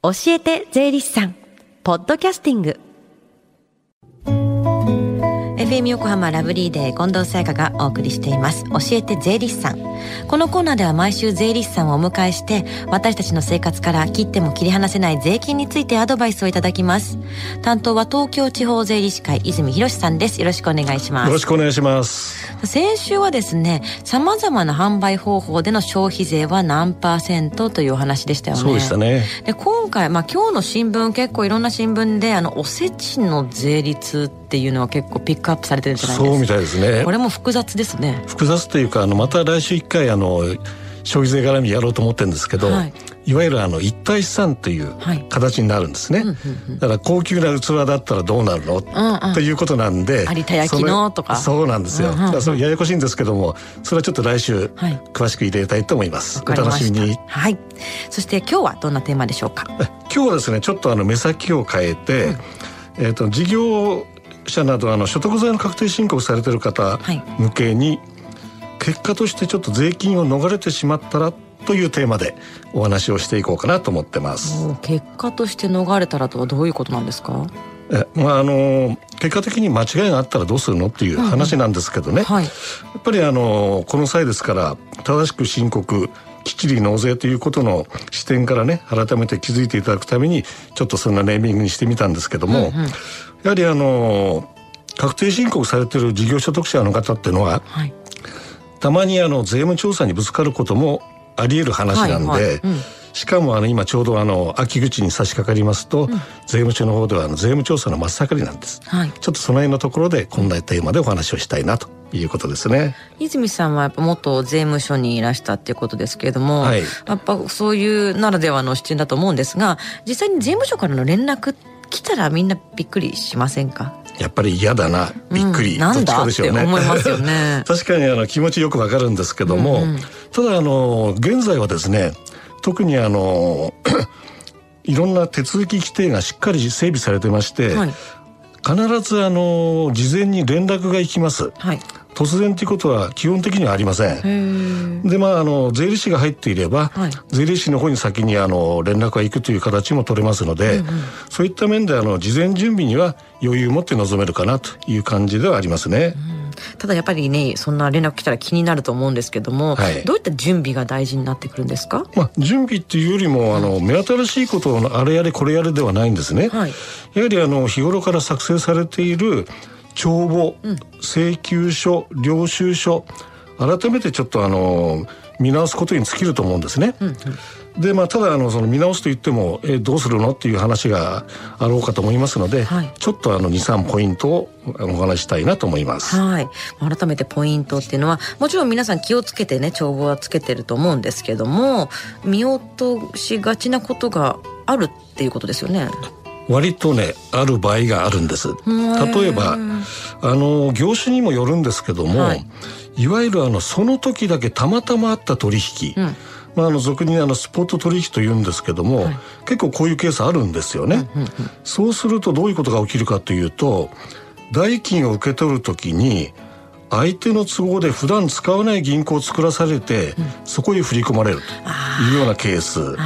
教えて税理士さん。ポッドキャスティング。FM 横浜ラブリーデー近藤沙耶香がお送りしています。教えて税理士さん。このコーナーでは毎週税理士さんをお迎えして私たちの生活から切っても切り離せない税金についてアドバイスをいただきます。担当は東京地方税理士会泉博さんです。よろしくお願いします。よろしくお願いします。先週はですね様々な販売方法での消費税は何パーセントというお話でしたよね。そうでしたね。で今回、まあ、今日の新聞結構いろんな新聞であのおせちの税率っていうのは結構ピックアップされてるんじゃないですか？そうみたいですね。これも複雑ですね。複雑というかあのまた来週一回あの消費税絡みやろうと思ってるんですけど、はい、いわゆるあの一体資産という形になるんですね、はいだから高級な器だったらどうなるの、うんうん、ということなんで有田焼のとか。そうなんですよ、うんうんうん、それややこしいんですけどもそれはちょっと来週詳しく入れたいと思います、はい、お楽しみに。はい。そして今日はどんなテーマでしょうか？今日はですねちょっとあの目先を変えて、うん、えっ、ー、と事業者などあの所得税の確定申告されてる方向けに、はい結果としてちょっと税金を逃れてしまったらというテーマでお話をしていこうかなと思ってます。結果として逃れたらとはどういうことなんですか？えまああの結果的に間違いがあったらどうするのっていう話なんですけどね、うんうんはい、やっぱりあのこの際ですから正しく申告きっちり納税ということの視点からね改めて気づいていただくためにちょっとそんなネーミングにしてみたんですけども、うんうん、やはりあの確定申告されてる事業所得者の方っていうのは、はい、たまにあの税務調査にぶつかることもあり得る話なんで、はいはいうん、しかもあの今ちょうどあの秋口に差し掛かりますと、うん、税務署の方ではあの税務調査の真っ盛りなんです、はい、ちょっとその辺のところでこんなテーマでお話をしたいなということですね。泉さんはやっぱ元税務署にいらしたっていうことですけれども、はい、やっぱそういうならではの視点だと思うんですが実際に税務署からの連絡来たらみんなびっくりしませんか？やっぱり嫌だな。びっくり、うん、なんだって思いますよね。確かにあの気持ちよくわかるんですけども、うんうん、ただあの現在はですね特にあの いろんな手続き規定がしっかり整備されてまして、はい、必ずあの事前に連絡が行きます、はい、突然ということは基本的にはありません。でまああの税理士が入っていれば、はい、税理士の方に先にあの連絡が行くという形も取れますので、うんうん、そういった面であの事前準備には余裕を持って臨めるかなという感じではありますね。ただやっぱりねそんな連絡来たら気になると思うんですけども、はい、どういった準備が大事になってくるんですか、まあ、準備っていうよりもあの目新しいことをあれやれこれやれではないんですね。はい、やはりあの日頃から作成されている帳簿、請求書領収書改めてちょっとあの見直すことに尽きると思うんですね。うんうん、でまあただあのその見直すと言ってもえどうするのっていう話があろうかと思いますので、はい、ちょっとあの23ポイントをお話したいなと思います。はい。改めてポイントっていうのはもちろん皆さん気をつけてね帳簿はつけてると思うんですけども見落としがちなことがあるっていうことですよね。割とねある場合があるんです。例えばあの業種にもよるんですけども、はい、いわゆるあのその時だけたまたまあった取引、うん。まあ、あの俗にあのスポット取引というんですけども、はい、結構こういうケースあるんですよね、うんうんうん、そうするとどういうことが起きるかというと代金を受け取る時に相手の都合で普段使わない銀行を作らされて、うん、そこへ振り込まれるというようなケース。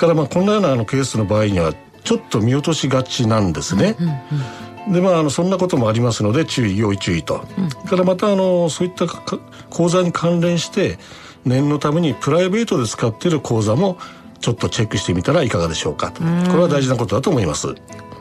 からまあこんなようなあのケースの場合にはちょっと見落としがちなんですね。うんうん、でまあ、あのそんなこともありますので注意要注意と、うん、からまたあのそういった口座に関連して念のためにプライベートで使っている口座もちょっとチェックしてみたらいかがでしょうかと、これは大事なことだと思います。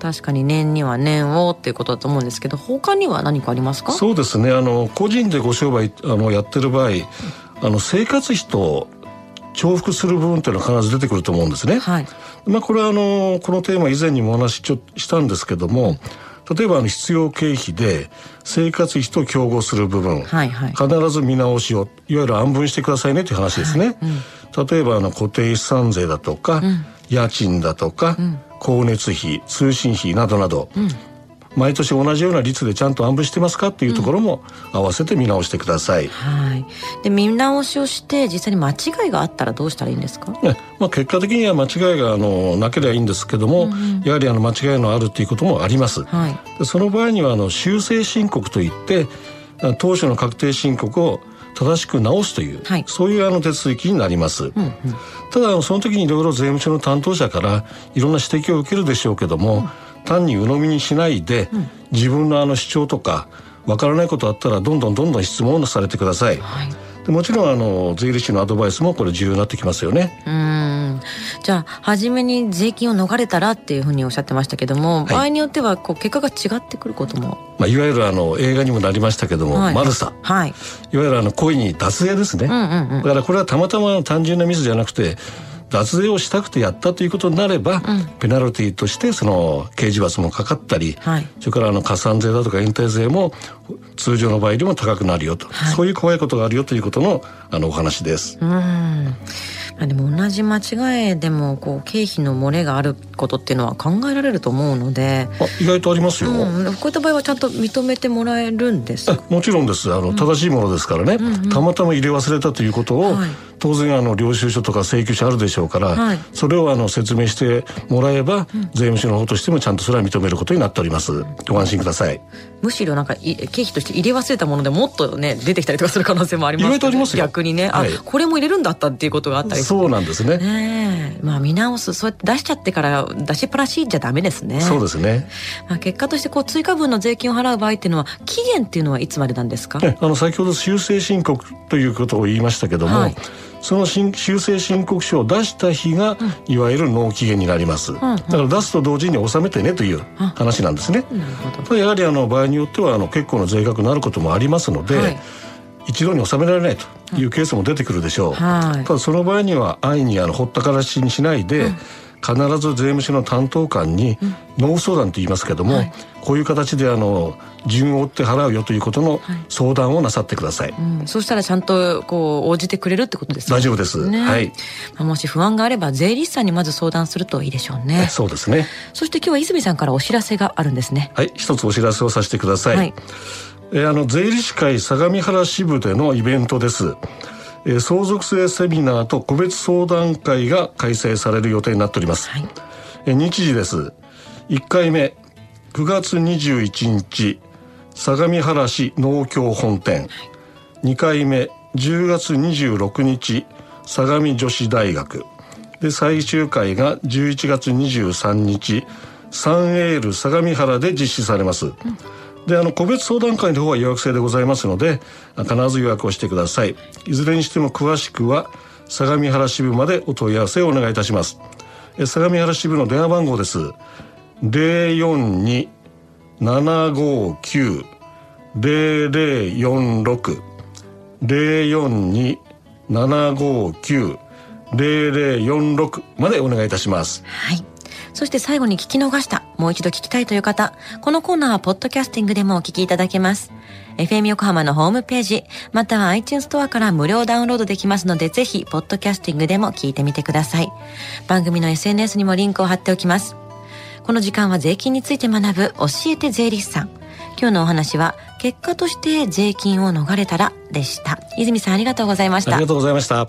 確かに年には年をっていうことだと思うんですけど他には何かありますか？そうですね。あの個人でご商売あのやってる場合あの生活費と重複する部分というのは必ず出てくると思うんですね。はい、まあこれはあのこのテーマ以前にもお話しちょしたんですけども。例えばあの必要経費で生活費と競合する部分、はいはい、必ず見直しをいわゆる暗分してくださいねという話ですね。はいうん、例えばあの固定資産税だとか、うん、家賃だとか、うん、光熱費通信費などなど、毎年同じような率でちゃんと暗分してますかっていうところも合わせて見直してください。うん、はい。で見直しをして実際に間違いがあったらどうしたらいいんですか？ね、まあ結果的には間違いがあのなければいいんですけども、うんうん、やはりあの間違いのあるっていうこともあります。はい。でその場合にはあの修正申告といって当初の確定申告を正しく直すという、はい、そういうあの手続きになります。うんうん、ただその時にいろいろ税務署の担当者からいろんな指摘を受けるでしょうけども、うん、単に鵜呑みにしないで、うん、自分のあの主張とかわからないことあったらどんどんどんどん質問をされてください。はい。でもちろんあの税理士のアドバイスもこれ重要になってきますよね。うん。じゃあ初めに税金を逃れたらっていうふうにおっしゃってましたけども、はい、場合によってはこう結果が違ってくることも。まあ、いわゆるあの映画にもなりましたけども、はい、マルサ、はい、いわゆるあの恋に脱税ですね、うんうんうん、だからこれはたまたま単純なミスじゃなくて脱税をしたくてやったということになれば、うん、ペナルティとしてその刑事罰もかかったり、はい、それからあの加算税だとか延滞税も通常の場合よりも高くなるよと、はい、そういう怖いことがあるよということのあのお話です。うんでも同じ間違いでもこう経費の漏れがあることっていうのは考えられると思うので。あ意外とありますよ、うん、こういった場合はちゃんと認めてもらえるんですもちろんです。あの、正しいものですからね、うんうん、たまたま入れ忘れたということを、はい、当然あの領収書とか請求書あるでしょうから、はい、それをあの説明してもらえば、うん、税務署の方としてもちゃんとそれは認めることになっております。ご安心くださいむしろなんか経費として入れ忘れたものでもっとね出てきたりとかする可能性もあります、ね、意外とありますよ。逆にね、はい、あこれも入れるんだったっていうことがあったりそうなんですね。ねまあ見直す。そうやって出しちゃってから出しっぱなしじゃダメですね。そうですね、まあ、結果としてこう追加分の税金を払う場合っていうのは期限っていうのはいつまでなんですか？あの先ほど修正申告ということを言いましたけども、はいその修正申告書を出した日が、うん、いわゆる納期限になります、うんうん、だから出すと同時に納めてねという話なんですね、うん、やはりあの場合によってはあの結構な税額になることもありますので、はい。一度に納められないというケースも出てくるでしょう、はい、ただその場合には安易にあのほったからしにしないで、うん、必ず税務署の担当官に納付相談と言いますけども、はい、こういう形であの順を追って払うよということの相談をなさってください、はいうん、そうしたらちゃんとこう応じてくれるってことですね。大丈夫です、ね、はい。もし不安があれば税理士さんにまず相談するといいでしょうね。そうですね。そして今日は泉さんからお知らせがあるんですね。はい。一つお知らせをさせてください、はい。えー、あの税理士会相模原支部でのイベントです。えー、相続性セミナーと個別相談会が開催される予定になっております。はい、えー、日時です。1回目9月21日相模原市農協本店。2回目10月26日相模女子大学。で最終回が11月23日サンエール相模原で実施されます。うんであの個別相談会の方は予約制でございますので必ず予約をしてください。いずれにしても詳しくは相模原支部までお問い合わせをお願いいたします。相模原支部の電話番号です。042-759-0046 042-759-0046までお願いいたします。はい。そして最後に聞き逃した、もう一度聞きたいという方、このコーナーはポッドキャスティングでもお聞きいただけます。FM 横浜のホームページ、または iTunes ストアから無料ダウンロードできますので、ぜひ、ポッドキャスティングでも聞いてみてください。番組の SNS にもリンクを貼っておきます。この時間は税金について学ぶ教えて税理士さん。今日のお話は、結果として税金を逃れたらでした。泉さんありがとうございました。ありがとうございました。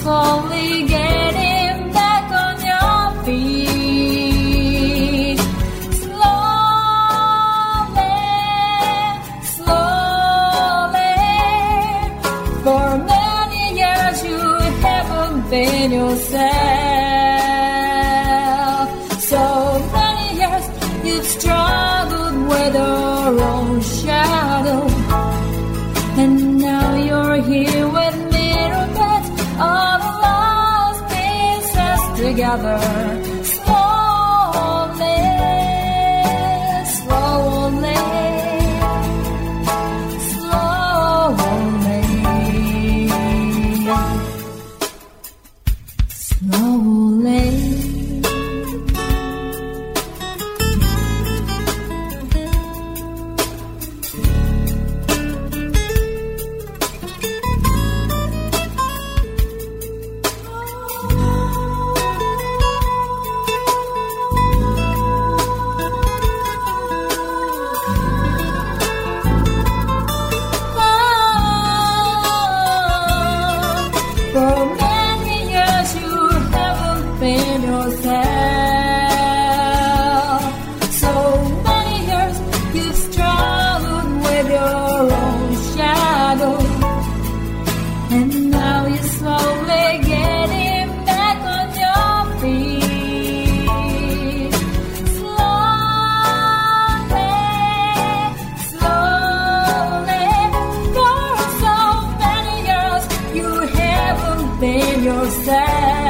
slow. together. yourself. So many years you've struggled with your own shadow, and now you're slowly getting back on your feet. Slowly, slowly, for so many years you haven't been yourself.